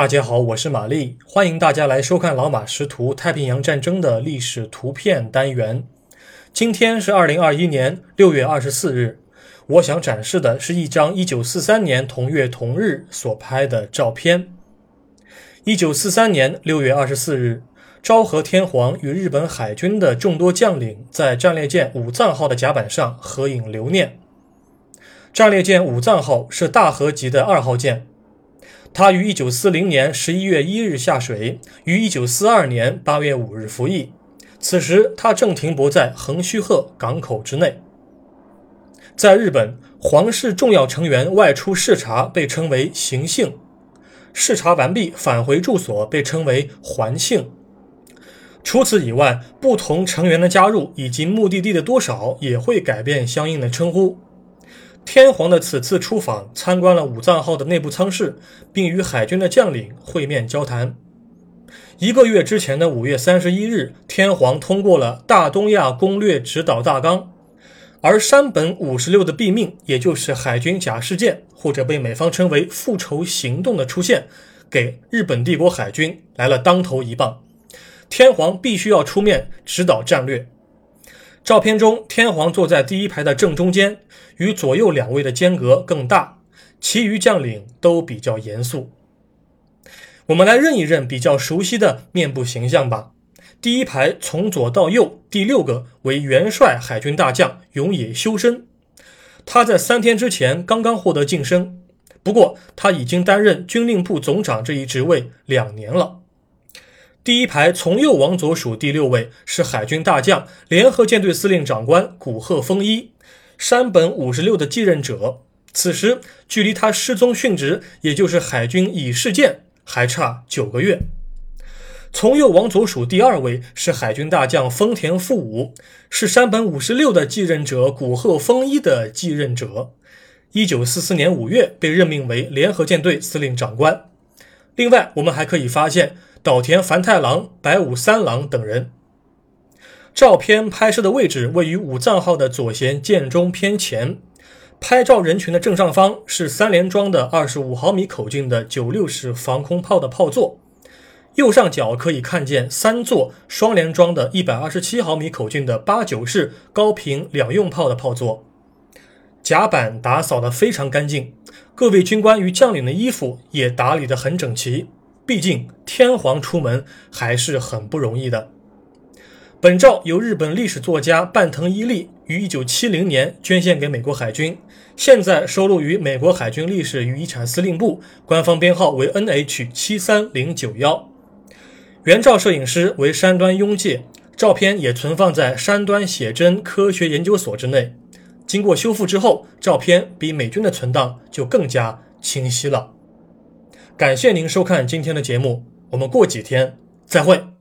大家好，我是玛丽，欢迎大家来收看《老马识图：太平洋战争的历史图片》单元。今天是二零二一年六月二十四日，我想展示的是一张一九四三年同月同日所拍的照片。一九四三年六月二十四日，昭和天皇与日本海军的众多将领在战列舰武藏号的甲板上合影留念。战列舰武藏号是大和级的二号舰。他于一九四零年十一月一日下水，于一九四二年八月五日服役。此时，他正停泊在横须贺港口之内。在日本，皇室重要成员外出视察被称为行幸，视察完毕返回住所被称为还幸。除此以外，不同成员的加入以及目的地的多少也会改变相应的称呼。天皇的此次出访，参观了武藏号的内部舱室，并与海军的将领会面交谈。一个月之前的五月三十一日，天皇通过了《大东亚攻略指导大纲》，而山本五十六的毙命，也就是海军假事件，或者被美方称为复仇行动的出现，给日本帝国海军来了当头一棒。天皇必须要出面指导战略。照片中，天皇坐在第一排的正中间，与左右两位的间隔更大。其余将领都比较严肃。我们来认一认比较熟悉的面部形象吧。第一排从左到右，第六个为元帅海军大将永野修身。他在三天之前刚刚获得晋升，不过他已经担任军令部总长这一职位两年了。第一排从右往左数，第六位是海军大将、联合舰队司令长官古贺丰一，山本五十六的继任者。此时距离他失踪殉职，也就是海军乙事件，还差九个月。从右往左数，第二位是海军大将丰田富武，是山本五十六的继任者古贺丰一的继任者。一九四四年五月被任命为联合舰队司令长官。另外，我们还可以发现。岛田繁太郎、白武三郎等人。照片拍摄的位置位于武藏号的左舷舰中偏前。拍照人群的正上方是三连装的二十五毫米口径的九六式防空炮的炮座，右上角可以看见三座双连装的一百二十七毫米口径的八九式高频两用炮的炮座。甲板打扫得非常干净，各位军官与将领的衣服也打理得很整齐。毕竟天皇出门还是很不容易的。本照由日本历史作家半藤一利于1970年捐献给美国海军，现在收录于美国海军历史与遗产司令部，官方编号为 NH 七三零九幺。原照摄影师为山端庸介，照片也存放在山端写真科学研究所之内。经过修复之后，照片比美军的存档就更加清晰了。感谢您收看今天的节目，我们过几天再会。